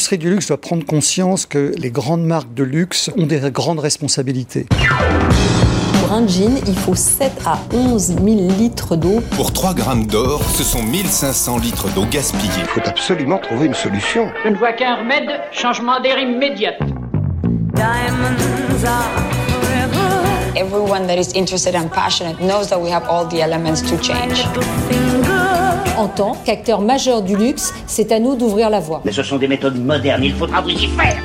L'industrie du luxe doit prendre conscience que les grandes marques de luxe ont des grandes responsabilités. Pour un jean, il faut 7 à 11 000 litres d'eau. Pour 3 grammes d'or, ce sont 1500 litres d'eau gaspillée. Il faut absolument trouver une solution. Je ne vois qu'un remède, changement d'air immédiat. Everyone that is interested and passionate knows that we have all the elements to change. En tant qu'acteur majeur du luxe, c'est à nous d'ouvrir la voie. Mais ce sont des méthodes modernes, il faudra vous y faire.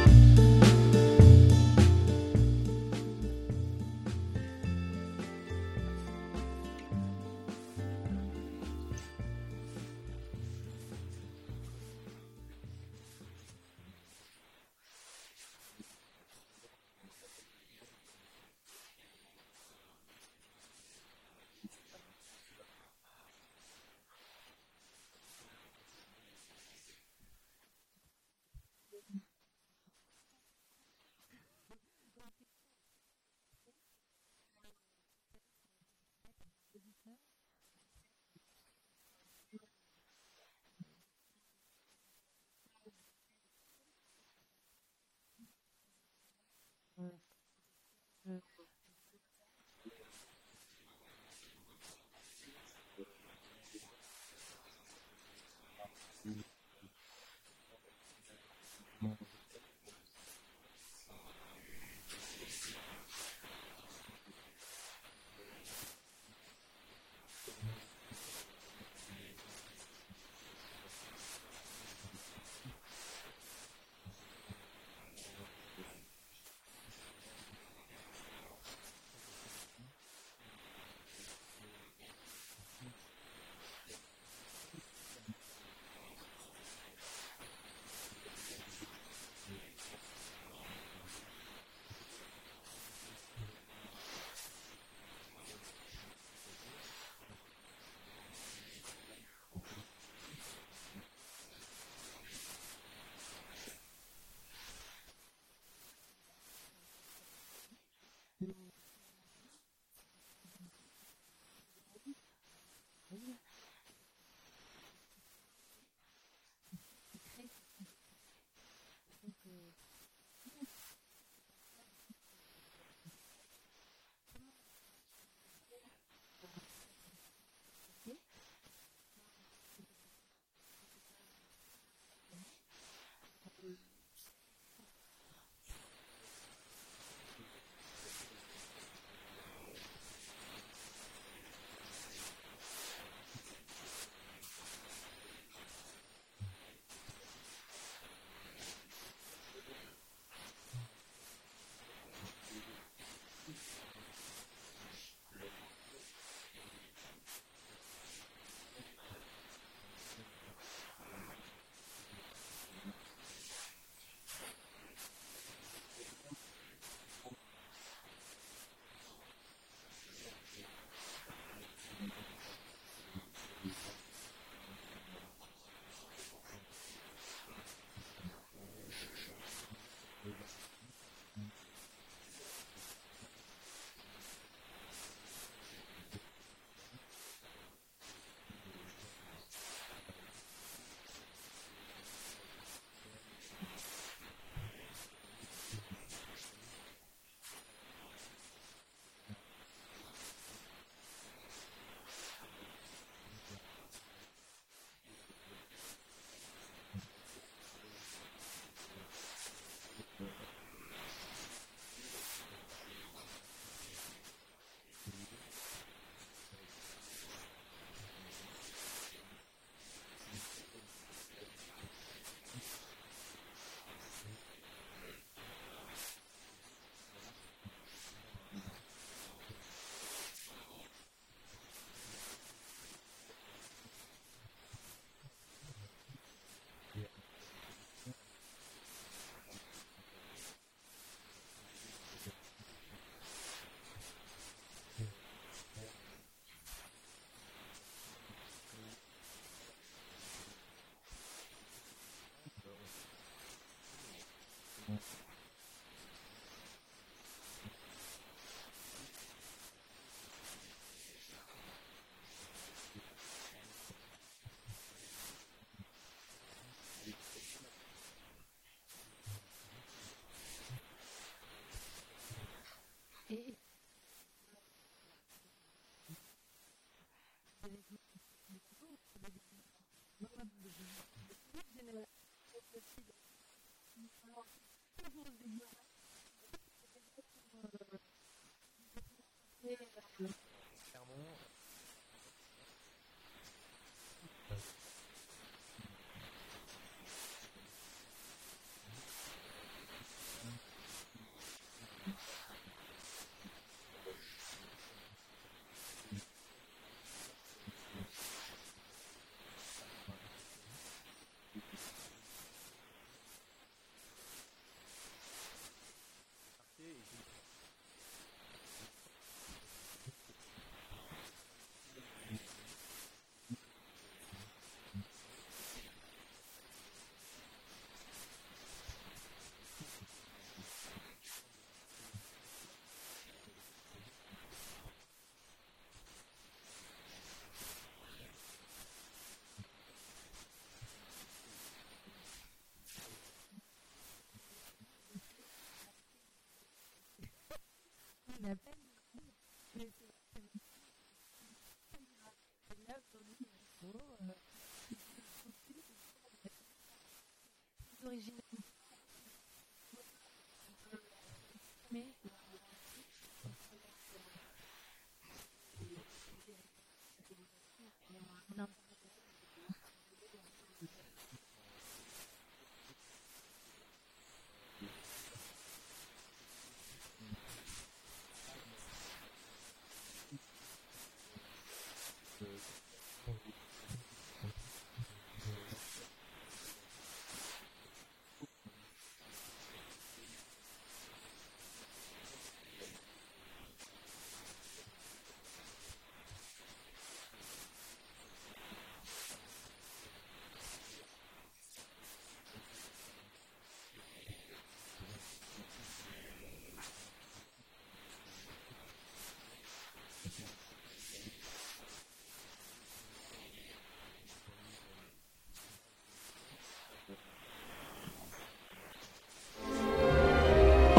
the En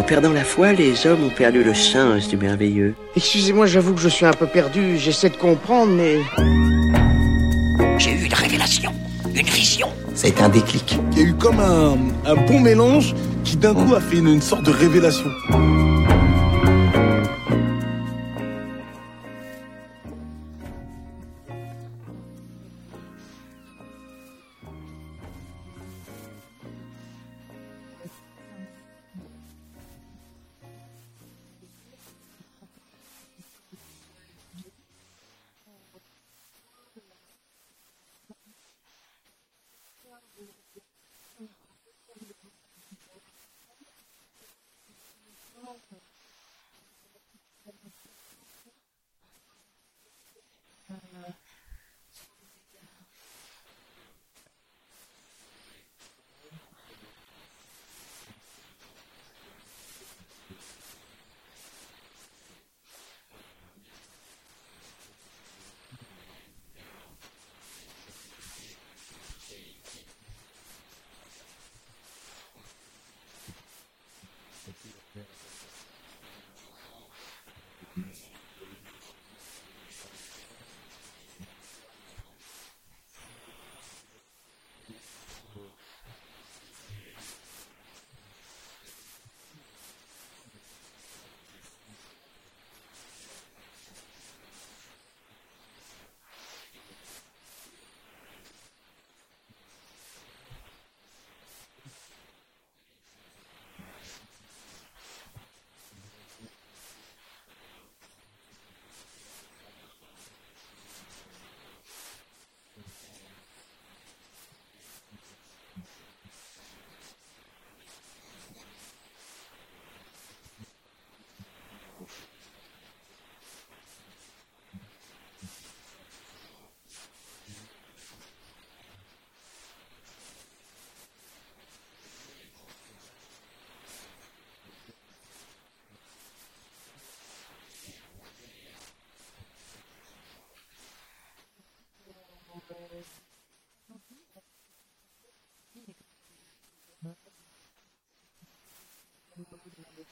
perdant la foi, les hommes ont perdu le sens du merveilleux. Excusez-moi, j'avoue que je suis un peu perdu, j'essaie de comprendre, mais... J'ai eu une révélation, une vision. C'est un déclic. Il y a eu comme un, un bon mélange qui d'un coup a fait une, une sorte de révélation. Mm-hmm.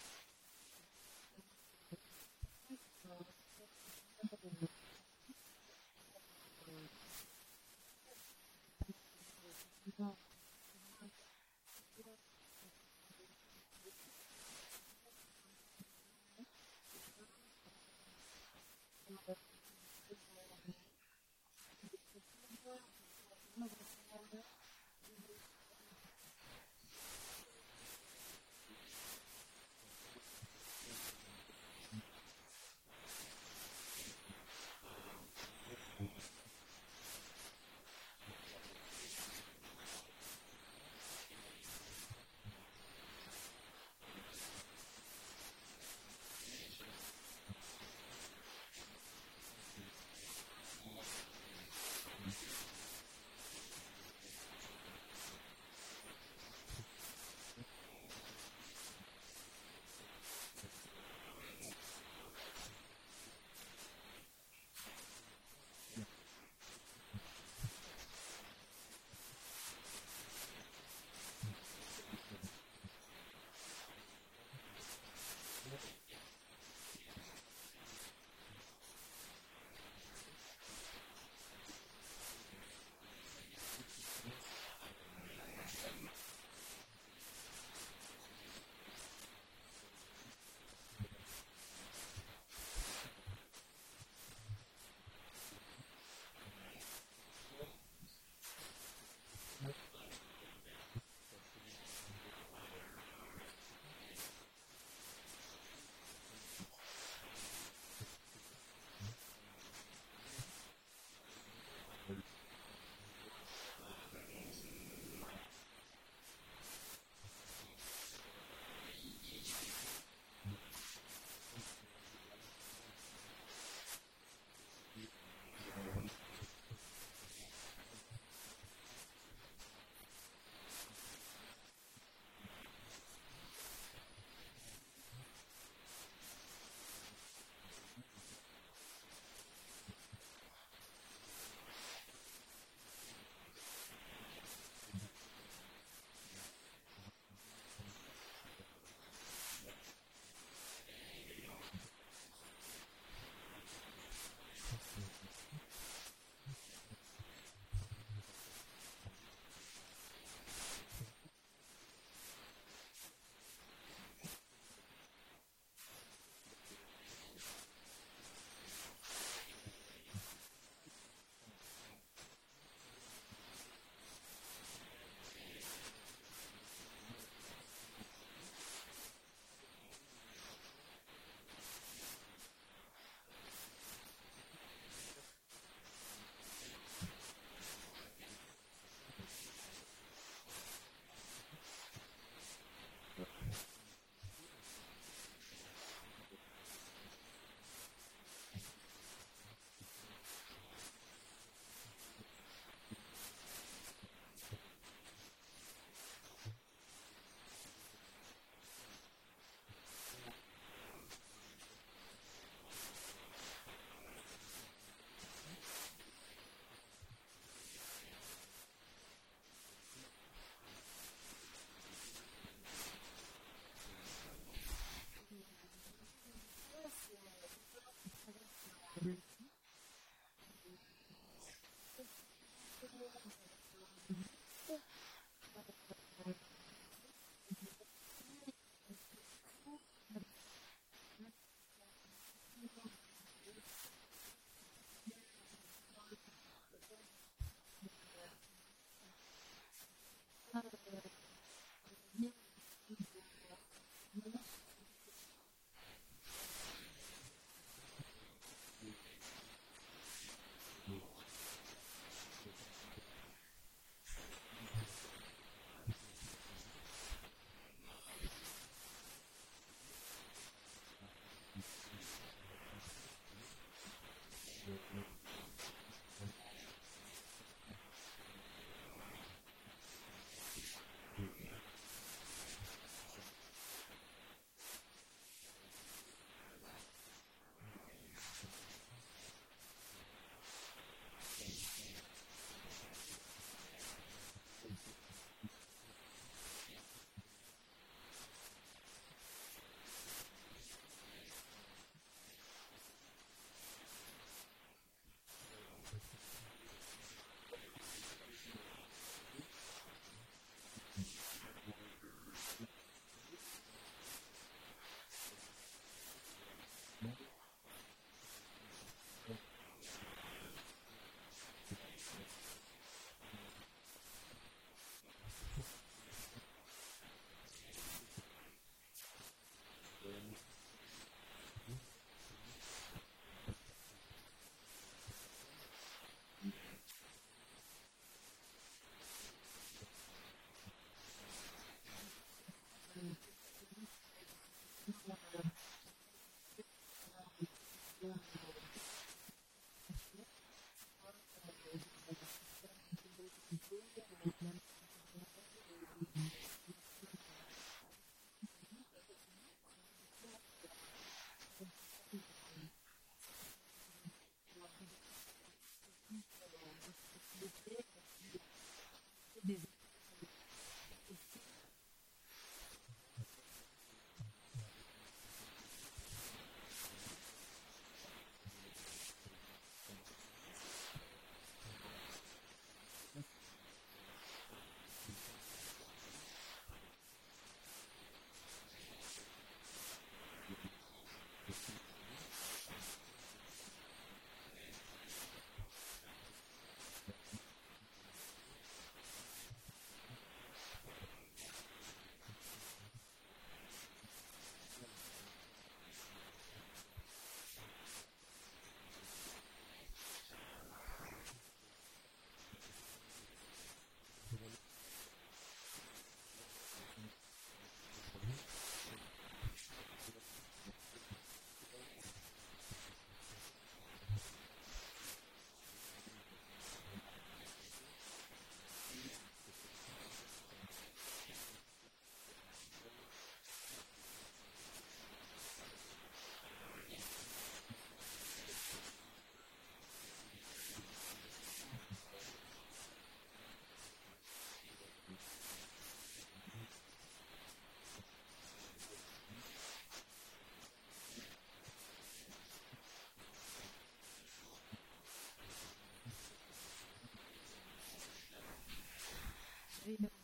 Vénus.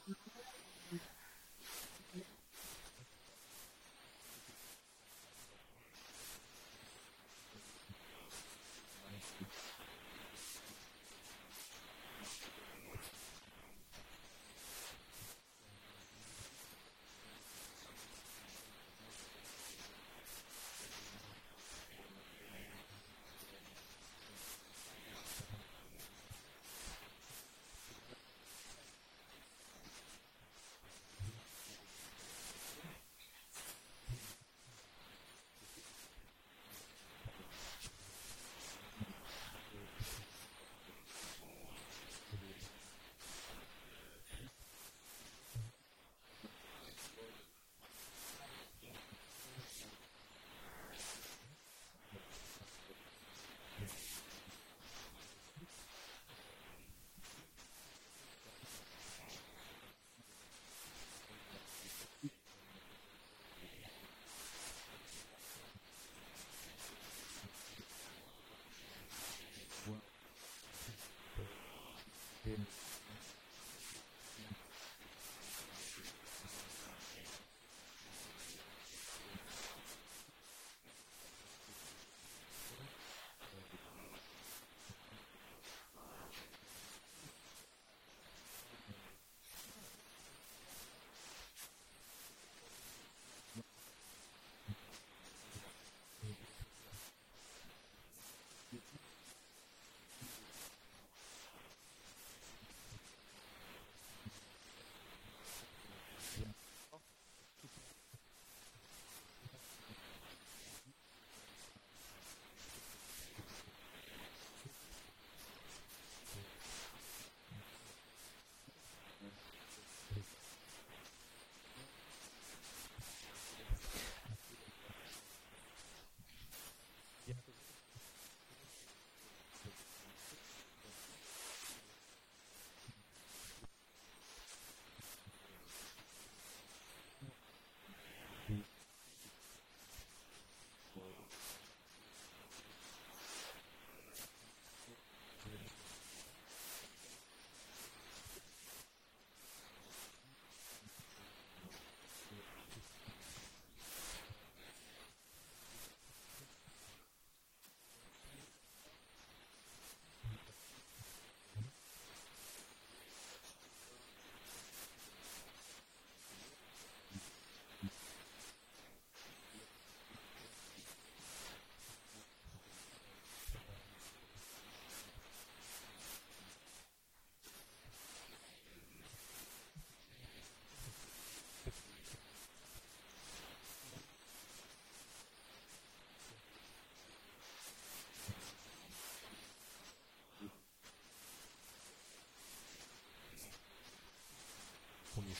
premier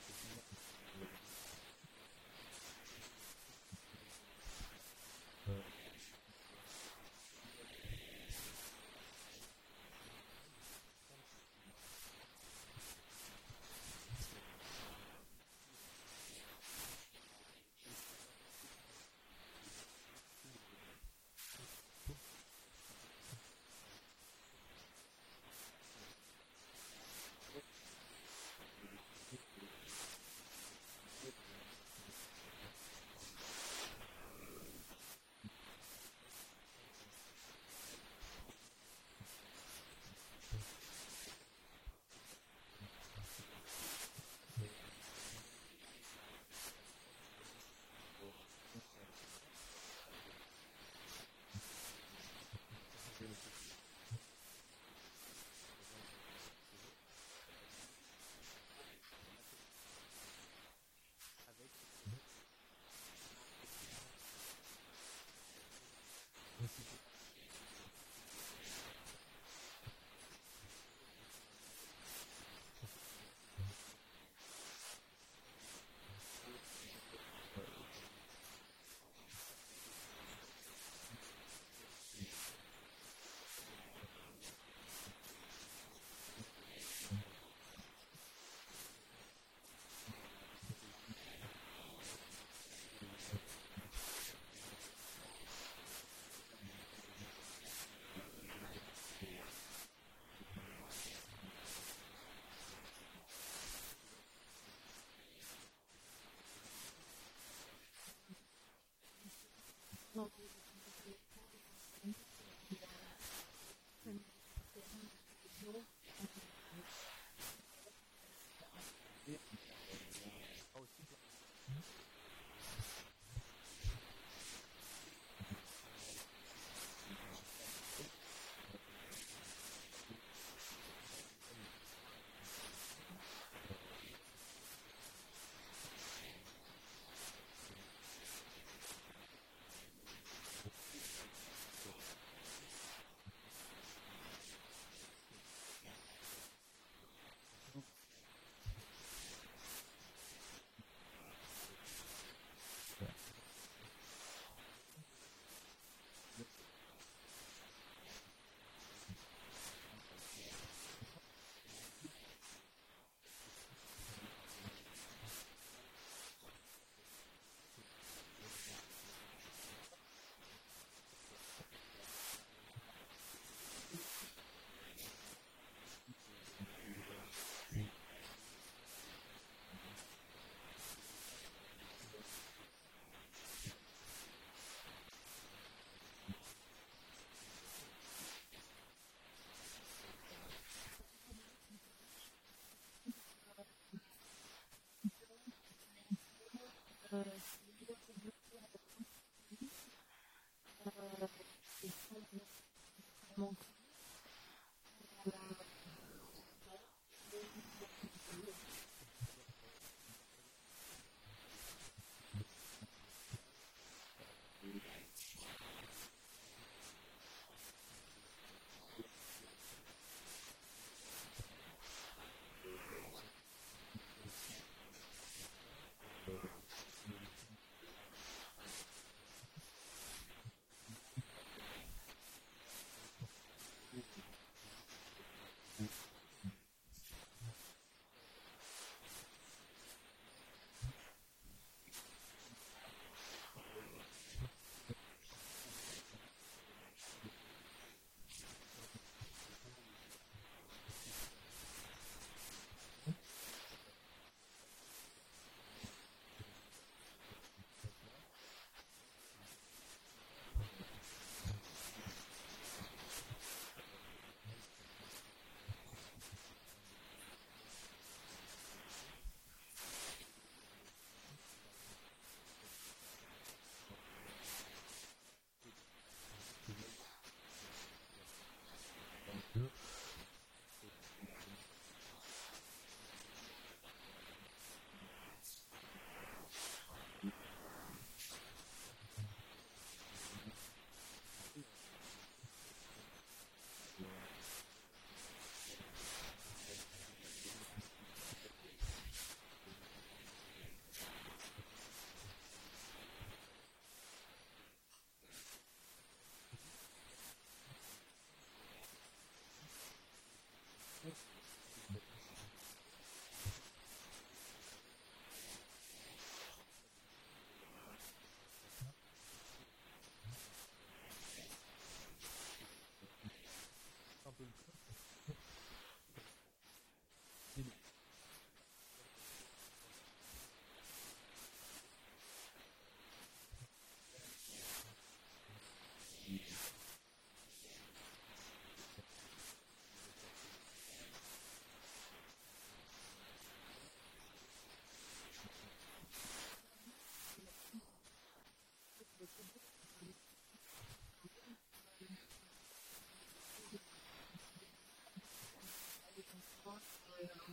Thank you. Lord Jesus. manque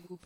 group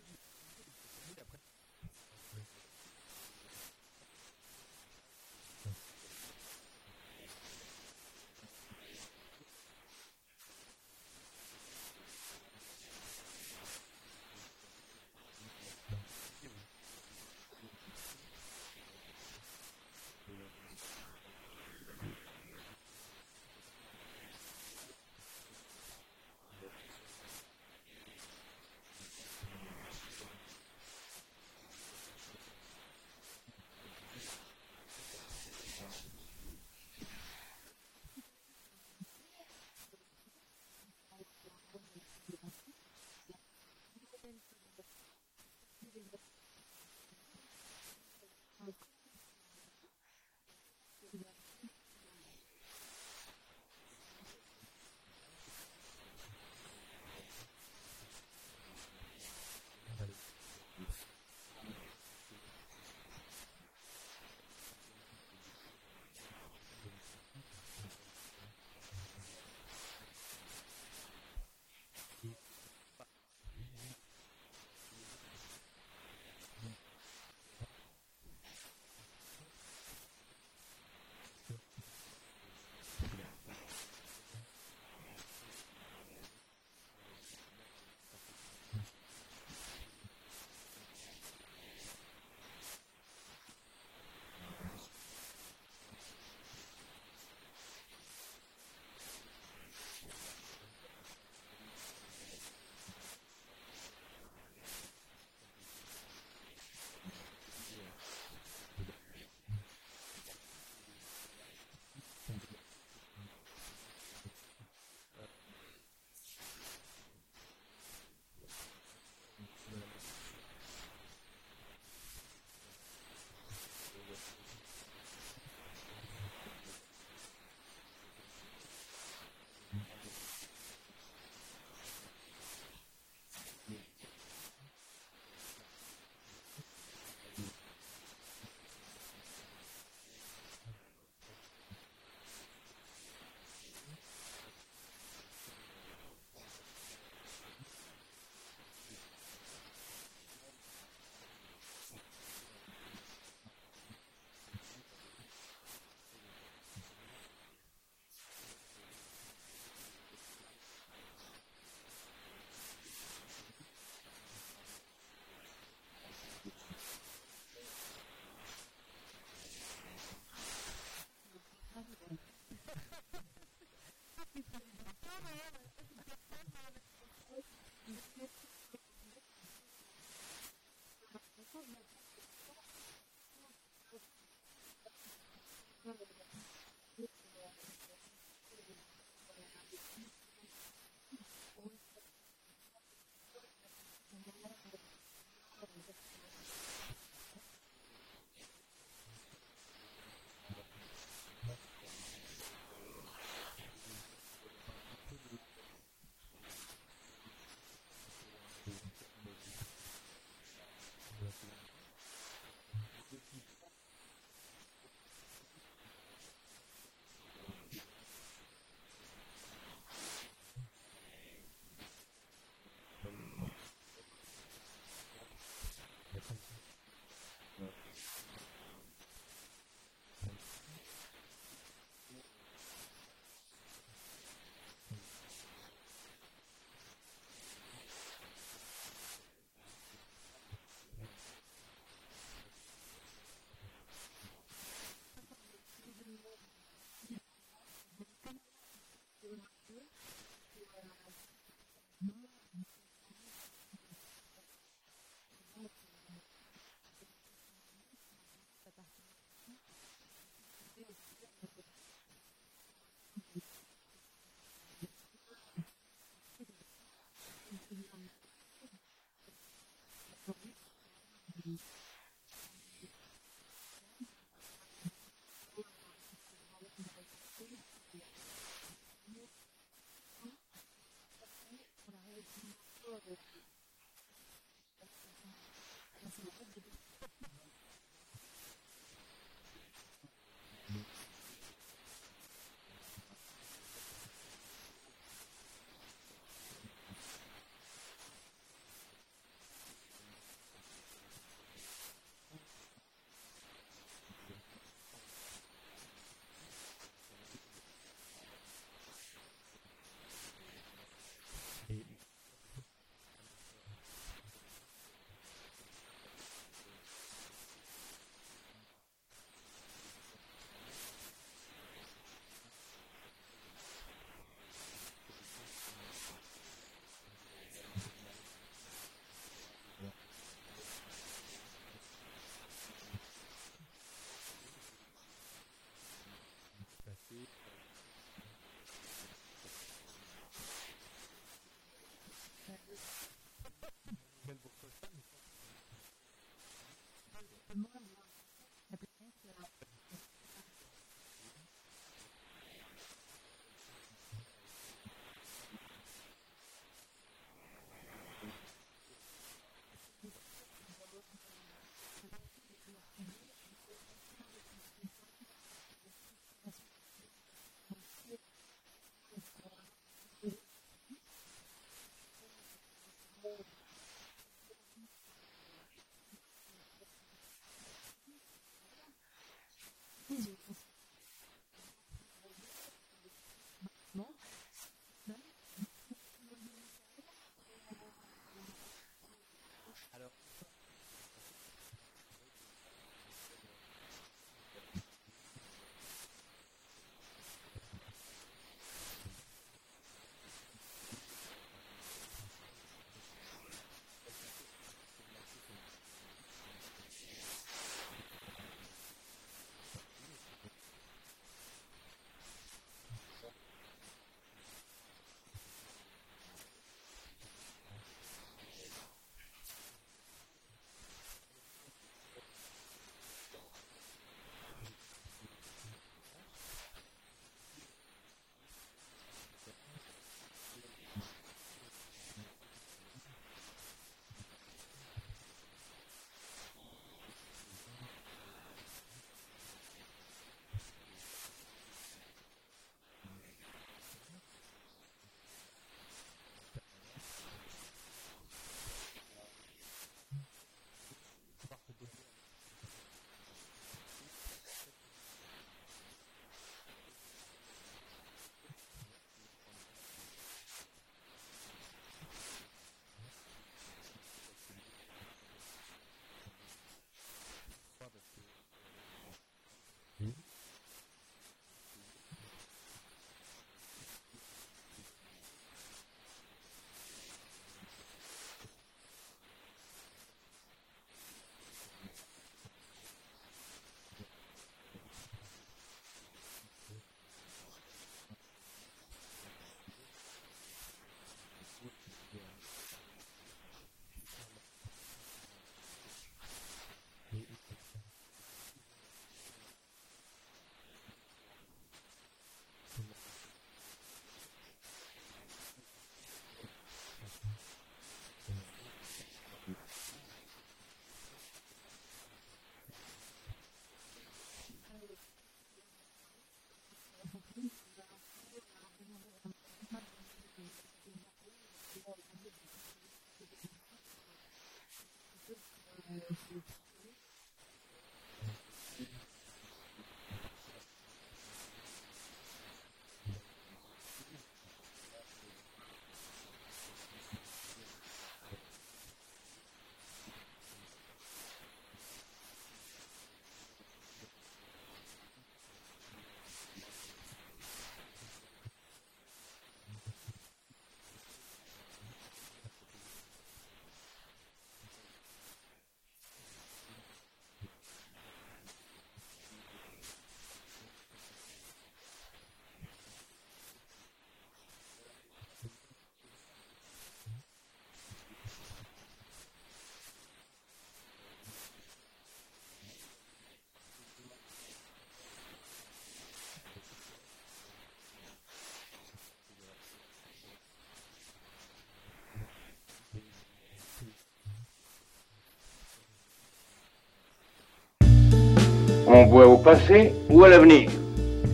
On voit au passé ou à l'avenir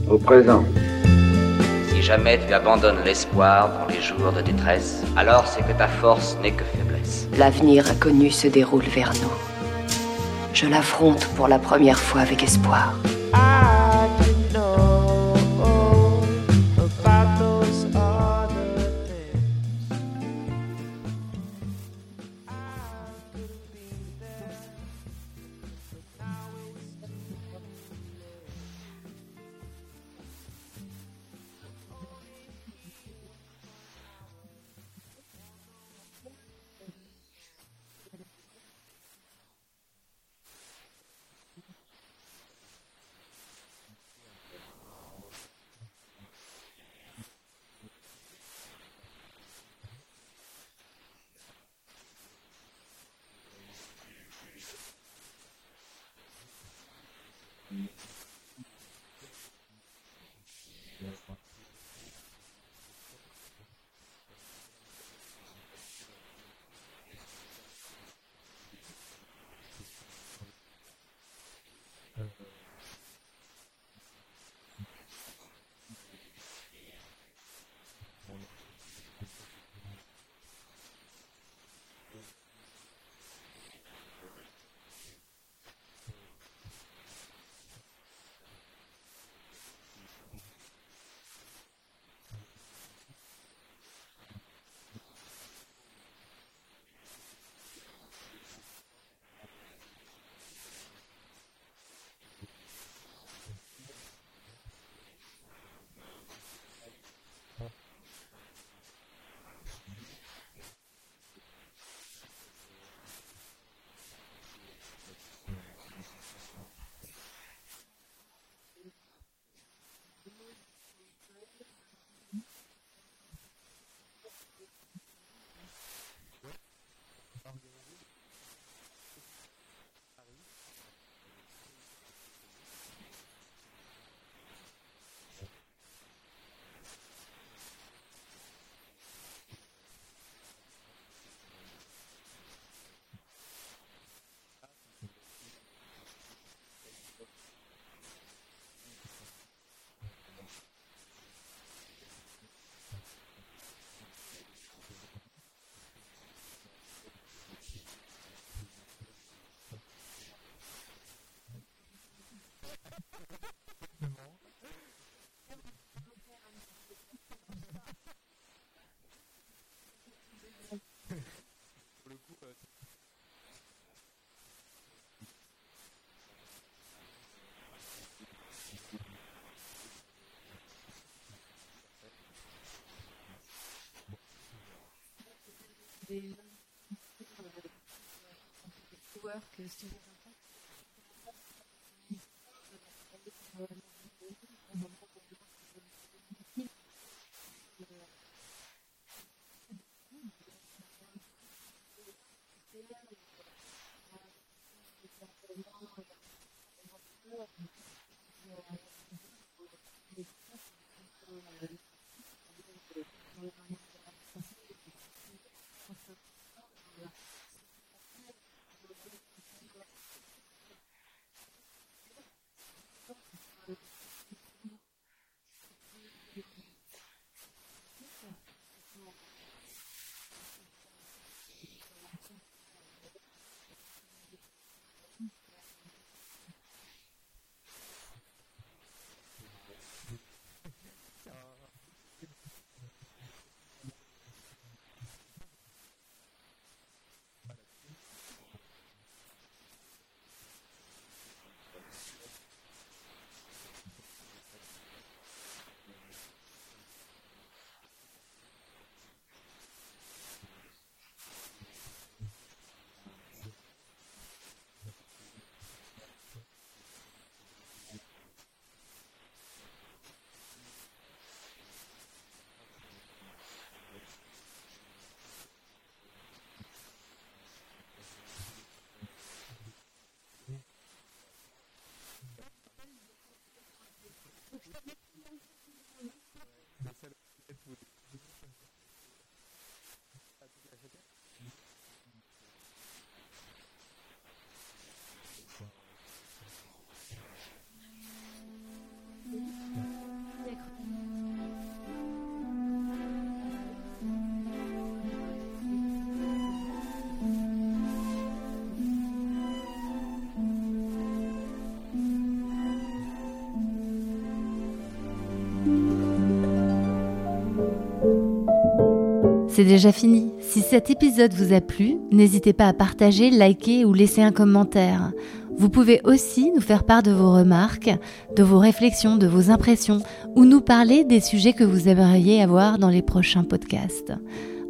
Au présent. Si jamais tu abandonnes l'espoir dans les jours de détresse, alors c'est que ta force n'est que faiblesse. L'avenir inconnu se déroule vers nous. Je l'affronte pour la première fois avec espoir. Des joueurs que si C'est déjà fini. Si cet épisode vous a plu, n'hésitez pas à partager, liker ou laisser un commentaire. Vous pouvez aussi nous faire part de vos remarques, de vos réflexions, de vos impressions, ou nous parler des sujets que vous aimeriez avoir dans les prochains podcasts.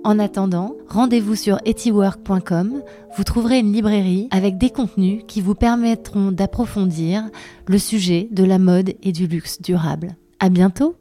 En attendant, rendez-vous sur etiwork.com, vous trouverez une librairie avec des contenus qui vous permettront d'approfondir le sujet de la mode et du luxe durable. À bientôt!